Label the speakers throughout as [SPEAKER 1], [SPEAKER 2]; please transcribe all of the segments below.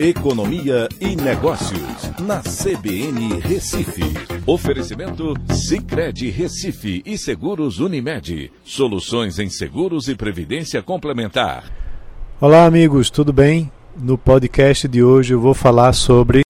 [SPEAKER 1] Economia e Negócios, na CBN Recife. Oferecimento Cicred Recife e Seguros Unimed. Soluções em seguros e previdência complementar.
[SPEAKER 2] Olá, amigos, tudo bem? No podcast de hoje eu vou falar sobre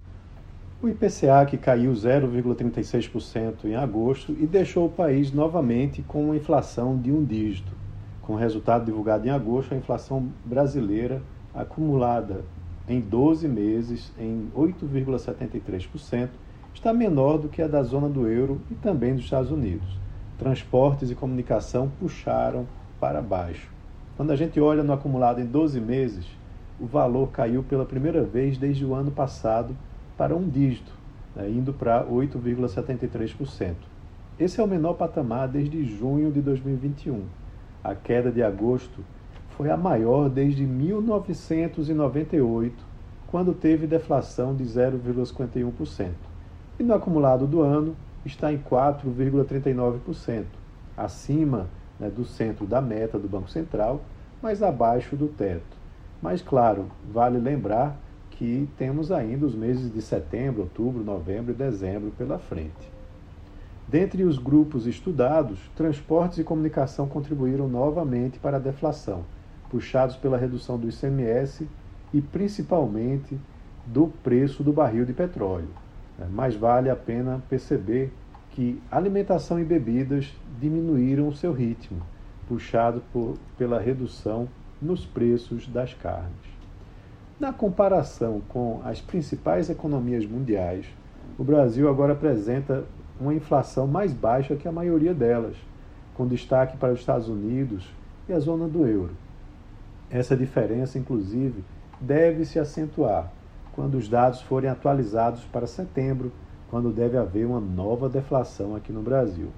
[SPEAKER 2] o IPCA que caiu 0,36% em agosto e deixou o país novamente com uma inflação de um dígito. Com o resultado divulgado em agosto, a inflação brasileira acumulada em 12 meses em 8,73%, está menor do que a da zona do euro e também dos Estados Unidos. Transportes e comunicação puxaram para baixo. Quando a gente olha no acumulado em 12 meses, o valor caiu pela primeira vez desde o ano passado para um dígito, né, indo para 8,73%. Esse é o menor patamar desde junho de 2021. A queda de agosto foi a maior desde 1998, quando teve deflação de 0,51%. E no acumulado do ano está em 4,39%, acima né, do centro da meta do Banco Central, mas abaixo do teto. Mas, claro, vale lembrar que temos ainda os meses de setembro, outubro, novembro e dezembro pela frente. Dentre os grupos estudados, transportes e comunicação contribuíram novamente para a deflação puxados pela redução do ICMS e principalmente do preço do barril de petróleo. É, mas vale a pena perceber que alimentação e bebidas diminuíram o seu ritmo, puxado por, pela redução nos preços das carnes. Na comparação com as principais economias mundiais, o Brasil agora apresenta uma inflação mais baixa que a maioria delas, com destaque para os Estados Unidos e a zona do euro. Essa diferença, inclusive, deve se acentuar quando os dados forem atualizados para setembro, quando deve haver uma nova deflação aqui no Brasil.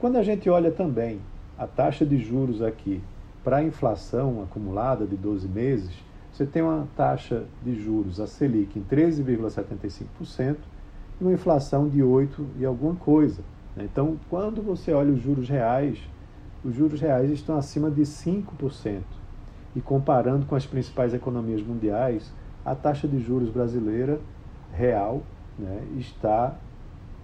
[SPEAKER 2] Quando a gente olha também a taxa de juros aqui para a inflação acumulada de 12 meses, você tem uma taxa de juros, a Selic, em 13,75% e uma inflação de 8 e alguma coisa. Né? Então, quando você olha os juros reais, os juros reais estão acima de 5% e comparando com as principais economias mundiais, a taxa de juros brasileira real né, está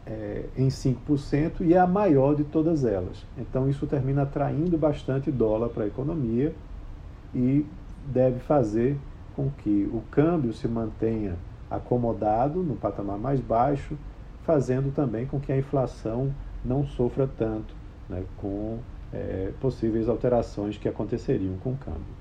[SPEAKER 2] é, em 5% e é a maior de todas elas. Então, isso termina atraindo bastante dólar para a economia e deve fazer com que o câmbio se mantenha acomodado no patamar mais baixo, fazendo também com que a inflação não sofra tanto né, com é, possíveis alterações que aconteceriam com o câmbio.